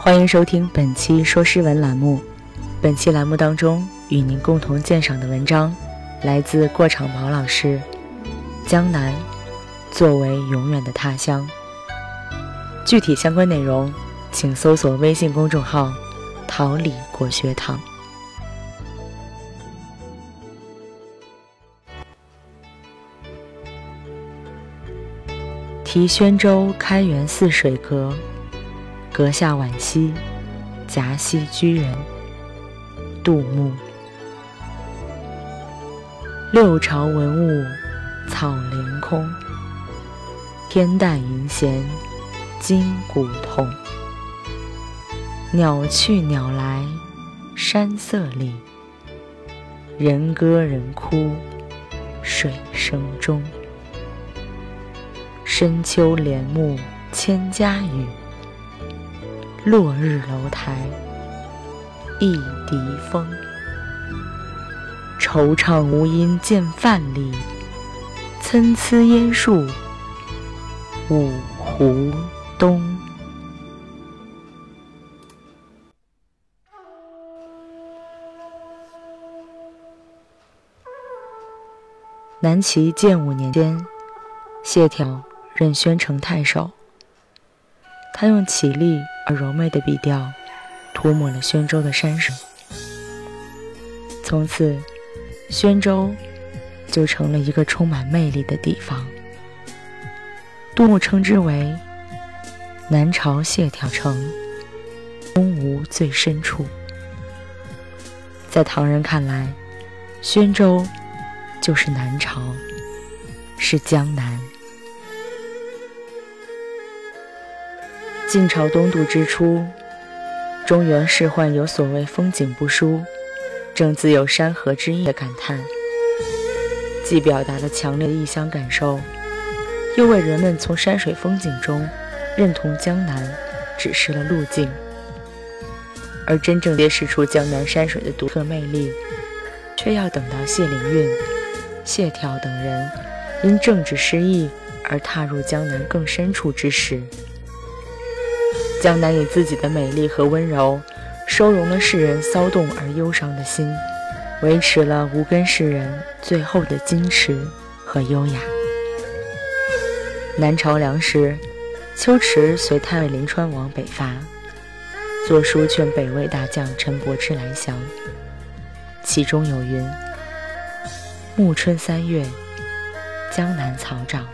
欢迎收听本期说诗文栏目。本期栏目当中与您共同鉴赏的文章来自过场毛老师，《江南作为永远的他乡》。具体相关内容，请搜索微信公众号“桃李国学堂”。题宣州开元寺水阁，阁下惋惜，夹溪居人。杜牧。六朝文物草连空，天淡云闲今古痛。鸟去鸟来山色里，人歌人哭水声中。深秋帘幕千家雨，落日楼台。一笛风，惆怅无因见范蠡，参差烟树五湖东。南齐建武年间，谢朓任宣城太守，他用绮丽而柔媚的笔调。涂抹了宣州的山水，从此，宣州就成了一个充满魅力的地方。杜牧称之为“南朝谢朓城，东吴最深处”。在唐人看来，宣州就是南朝，是江南。晋朝东渡之初。中原仕宦有所谓“风景不输，正自有山河之意”的感叹，既表达了强烈的异乡感受，又为人们从山水风景中认同江南指示了路径。而真正揭示出江南山水的独特魅力，却要等到谢灵运、谢眺等人因政治失意而踏入江南更深处之时。江南以自己的美丽和温柔，收容了世人骚动而忧伤的心，维持了无根世人最后的矜持和优雅。南朝梁时，秋池随太尉临川王北伐，作书劝北魏大将陈伯之来降，其中有云：“暮春三月，江南草长，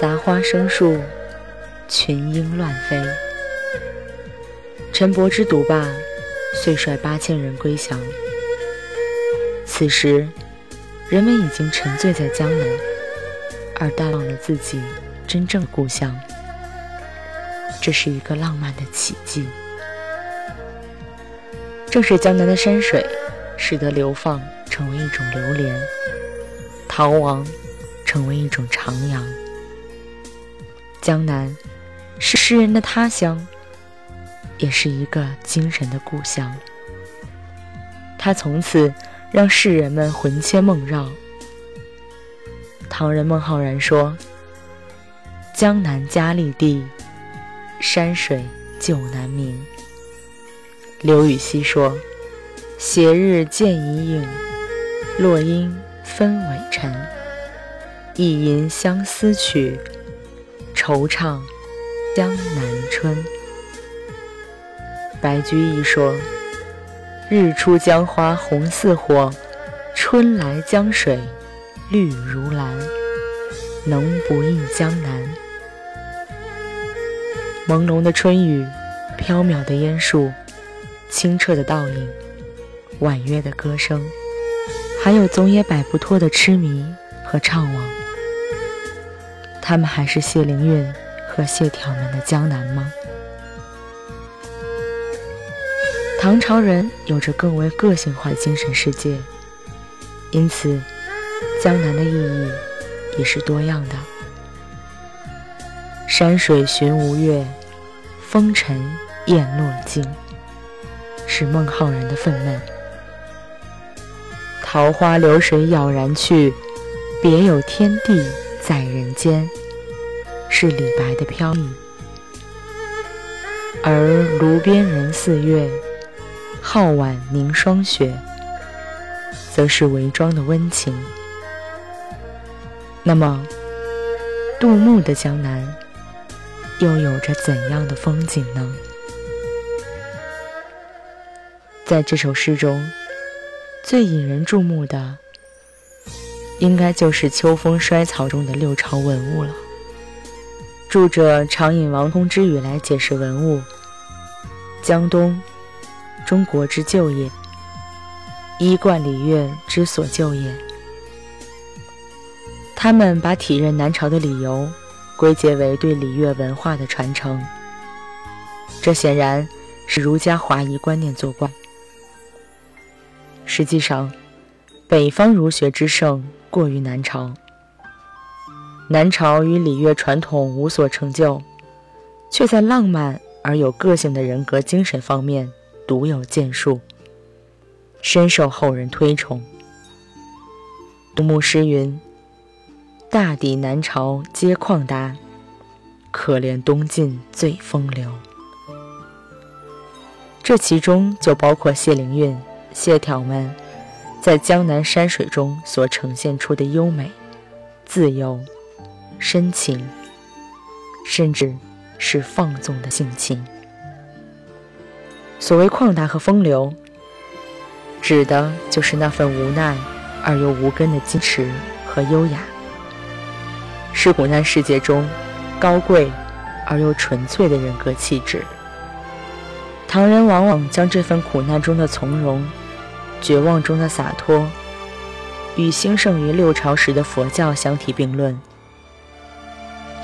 杂花生树。”群莺乱飞，陈伯之独霸，遂率八千人归降。此时，人们已经沉醉在江南，而淡忘了自己真正故乡。这是一个浪漫的奇迹。正是江南的山水，使得流放成为一种流连，逃亡成为一种徜徉。江南。是诗人的他乡，也是一个精神的故乡。他从此让世人们魂牵梦绕。唐人孟浩然说：“江南佳丽地，山水旧难明。”刘禹锡说：“斜日见遗影，落英分尾尘。一吟相思曲，惆怅。”江南春，白居易说：“日出江花红似火，春来江水绿如蓝，能不忆江南？”朦胧的春雨，飘渺的烟树，清澈的倒影，婉约的歌声，还有总也摆不脱的痴迷和怅惘，他们还是谢灵运。和谢眺们的江南吗？唐朝人有着更为个性化的精神世界，因此江南的意义也是多样的。山水寻吴越，风尘雁落尽，是孟浩然的愤懑；桃花流水杳然去，别有天地在人间。是李白的飘逸，而炉边人似月，皓腕凝霜雪，则是韦庄的温情。那么，杜牧的江南又有着怎样的风景呢？在这首诗中，最引人注目的，应该就是秋风衰草中的六朝文物了。著者常引王通之语来解释文物：江东，中国之旧也；衣冠礼乐之所旧也。他们把体认南朝的理由归结为对礼乐文化的传承，这显然是儒家华夷观念作怪。实际上，北方儒学之盛过于南朝，南朝与礼乐传统无所成就，却在浪漫而有个性的人格精神方面独有建树，深受后人推崇。杜牧诗云。大抵南朝皆旷达，可怜东晋最风流。这其中就包括谢灵运、谢眺们在江南山水中所呈现出的优美、自由、深情，甚至是放纵的性情。所谓旷达和风流，指的就是那份无奈而又无根的矜持和优雅。是苦难世界中高贵而又纯粹的人格气质。唐人往往将这份苦难中的从容、绝望中的洒脱，与兴盛于六朝时的佛教相提并论，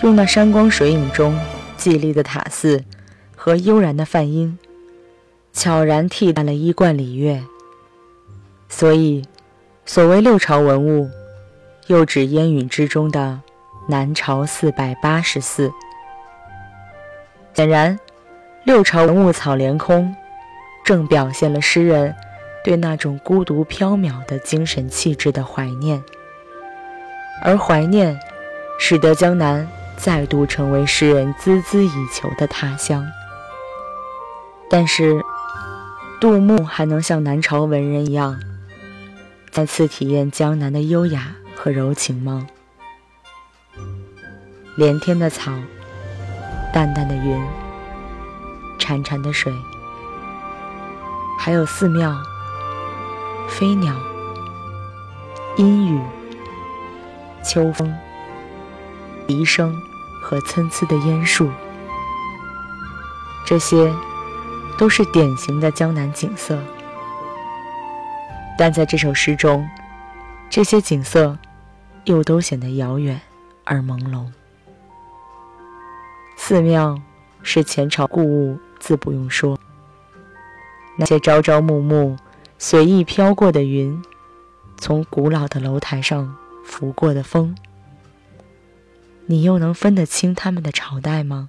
用那山光水影中寂立的塔寺和悠然的梵音，悄然替代了衣冠礼乐。所以，所谓六朝文物，又指烟云之中的。南朝四百八十寺，显然，六朝文物草连空，正表现了诗人对那种孤独缥缈的精神气质的怀念。而怀念，使得江南再度成为诗人孜孜以求的他乡。但是，杜牧还能像南朝文人一样，再次体验江南的优雅和柔情吗？连天的草，淡淡的云，潺潺的水，还有寺庙、飞鸟、阴雨、秋风、笛声和参差的烟树，这些都是典型的江南景色。但在这首诗中，这些景色又都显得遥远而朦胧。寺庙是前朝故物，自不用说。那些朝朝暮暮、随意飘过的云，从古老的楼台上拂过的风，你又能分得清他们的朝代吗？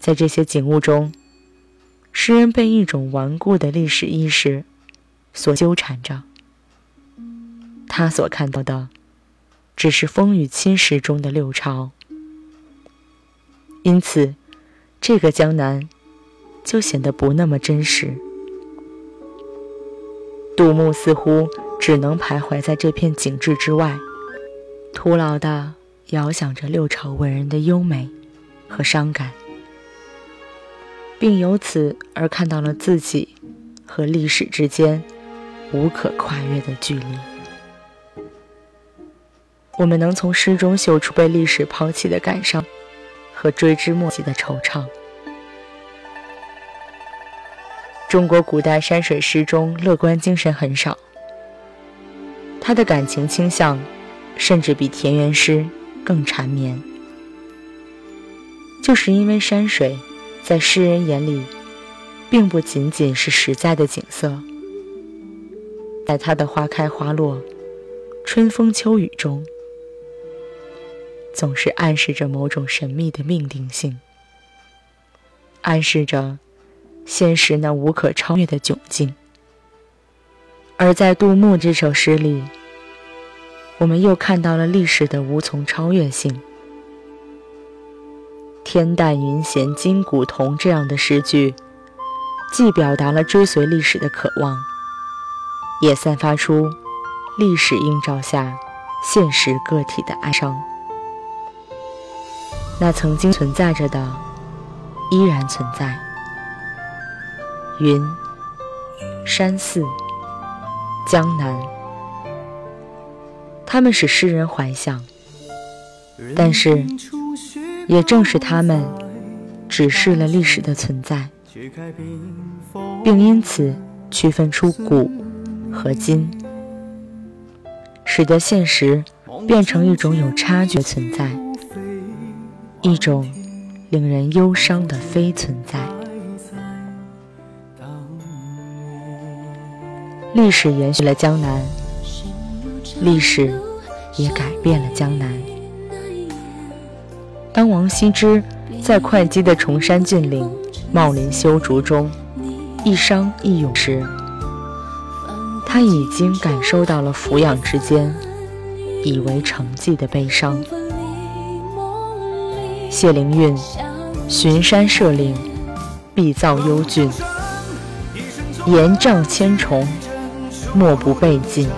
在这些景物中，诗人被一种顽固的历史意识所纠缠着。他所看到的，只是风雨侵蚀中的六朝。因此，这个江南就显得不那么真实。杜牧似乎只能徘徊在这片景致之外，徒劳地遥想着六朝文人的优美和伤感，并由此而看到了自己和历史之间无可跨越的距离。我们能从诗中嗅出被历史抛弃的感伤。和追之莫及的惆怅。中国古代山水诗中乐观精神很少，他的感情倾向甚至比田园诗更缠绵。就是因为山水在诗人眼里，并不仅仅是实在的景色，在它的花开花落、春风秋雨中。总是暗示着某种神秘的命定性，暗示着现实那无可超越的窘境。而在杜牧这首诗里，我们又看到了历史的无从超越性。天淡云闲今古同”这样的诗句，既表达了追随历史的渴望，也散发出历史映照下现实个体的哀伤。那曾经存在着的，依然存在。云、山寺、江南，他们使诗人怀想，但是，也正是他们指示了历史的存在，并因此区分出古和今，使得现实变成一种有差距的存在，一种令人忧伤的非存在。历史延续了江南，历史也改变了江南。当王羲之在会稽的崇山峻岭、茂林修竹中一觞一咏时，他已经感受到了俯仰之间以为成绩的悲伤。谢灵运巡山涉岭，必造幽峻，岩障千重。莫不被尽，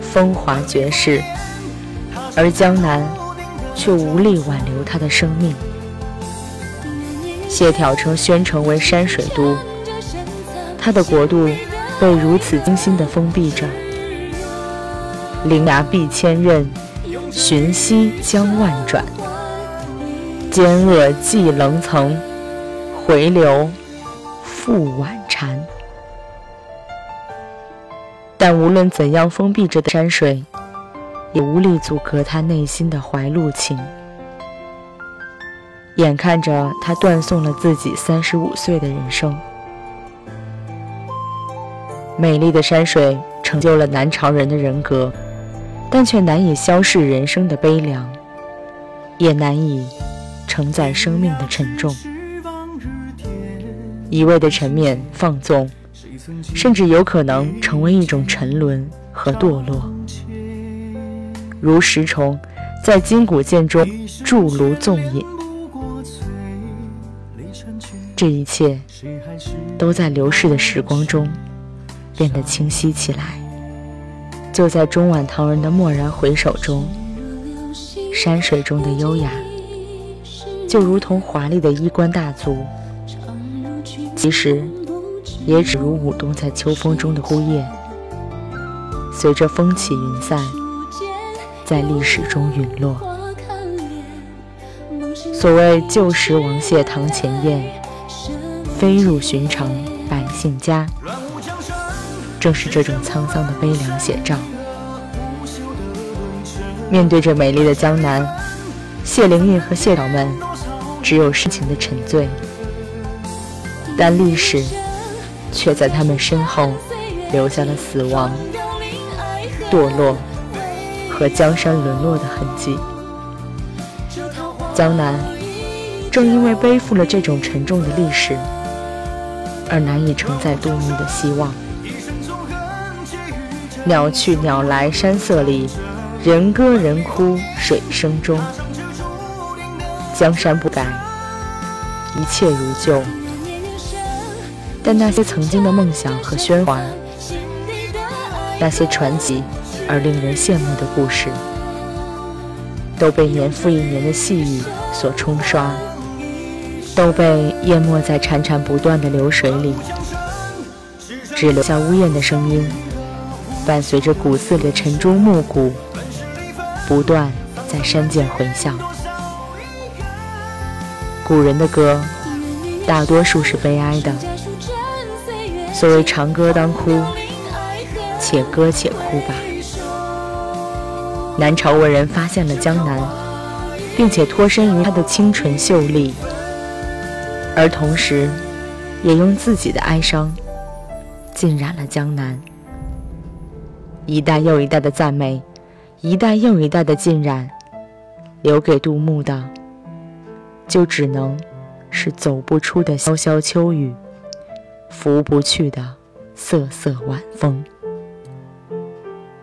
风华绝世，而江南却无力挽留他的生命。谢朓称宣城为山水都，他的国度被如此精心地封闭着。伶牙俞千仞，寻溪江万转，奸恶既棱层，回流复婉蝉。但无论怎样封闭着的山水，也无力阻隔他内心的怀路情。眼看着他断送了自己三十五岁的人生，美丽的山水成就了南朝人的人格，但却难以消逝人生的悲凉，也难以承载生命的沉重。一味的沉湎放纵。甚至有可能成为一种沉沦和堕落，如石虫在金谷剑中筑炉纵饮。这一切都在流逝的时光中变得清晰起来。就在中晚唐人的蓦然回首中，山水中的优雅，就如同华丽的衣冠大族，其实。也只如舞动在秋风中的枯叶，随着风起云散，在历史中陨落。所谓旧时王谢堂前燕，飞入寻常百姓家，正是这种沧桑的悲凉写照。面对着美丽的江南，谢灵运和谢导们只有深情的沉醉，但历史。却在他们身后留下了死亡、堕落和江山沦落的痕迹。江南正因为背负了这种沉重的历史，而难以承载杜牧的希望。鸟去鸟来山色里，人歌人哭水声中。江山不改，一切如旧。但那些曾经的梦想和喧哗，那些传奇而令人羡慕的故事，都被年复一年的细雨所冲刷，都被淹没在潺潺不断的流水里，只留下呜咽的声音，伴随着古寺里的晨钟暮鼓，不断在山涧回响。古人的歌，大多数是悲哀的。所谓长歌当哭，且歌且哭吧。南朝文人发现了江南，并且脱身于它的清纯秀丽，而同时，也用自己的哀伤浸染了江南。一代又一代的赞美，一代又一代的浸染，留给杜牧的，就只能是走不出的潇潇秋雨。拂不去的瑟瑟晚风。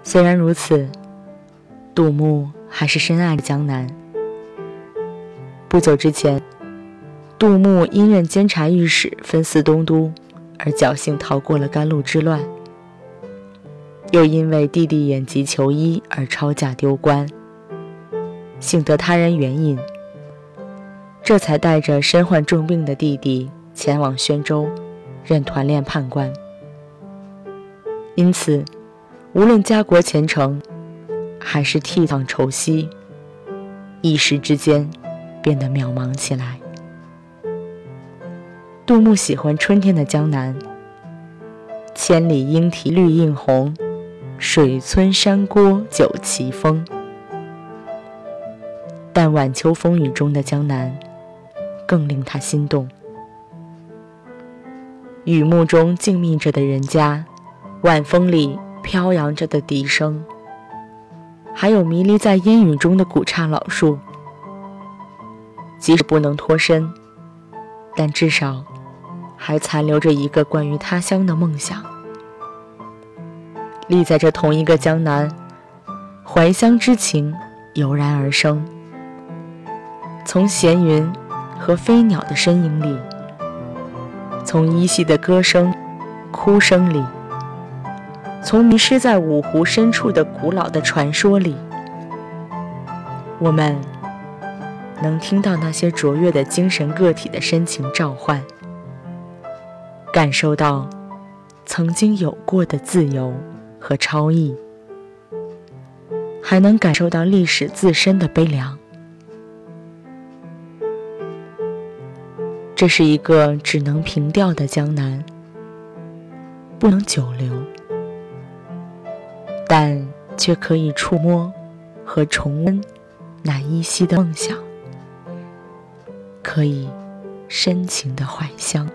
虽然如此，杜牧还是深爱着江南。不久之前，杜牧因任监察御史，分司东都，而侥幸逃过了甘露之乱；又因为弟弟眼疾求医而抄家丢官，幸得他人援引，这才带着身患重病的弟弟前往宣州，任团练判官。因此，无论家国前程，还是倜傥愁息，一时之间变得渺茫起来。杜牧喜欢春天的江南，千里莺啼绿映红，水村山郭酒旗风。但晚秋风雨中的江南，更令他心动。雨幕中静谧着的人家，晚风里飘扬着的笛声，还有迷离在烟雨中的古刹老树，即使不能脱身，但至少。还残留着一个关于他乡的梦想，立在这同一个江南，怀乡之情油然而生。从闲云和飞鸟的身影里，从依稀的歌声、哭声里，从迷失在五湖深处的古老的传说里，我们能听到那些卓越的精神个体的深情召唤。感受到曾经有过的自由和超逸，还能感受到历史自身的悲凉。这是一个只能凭吊的江南，不能久留，但却可以触摸和重温那依稀的梦想，可以深情的怀乡。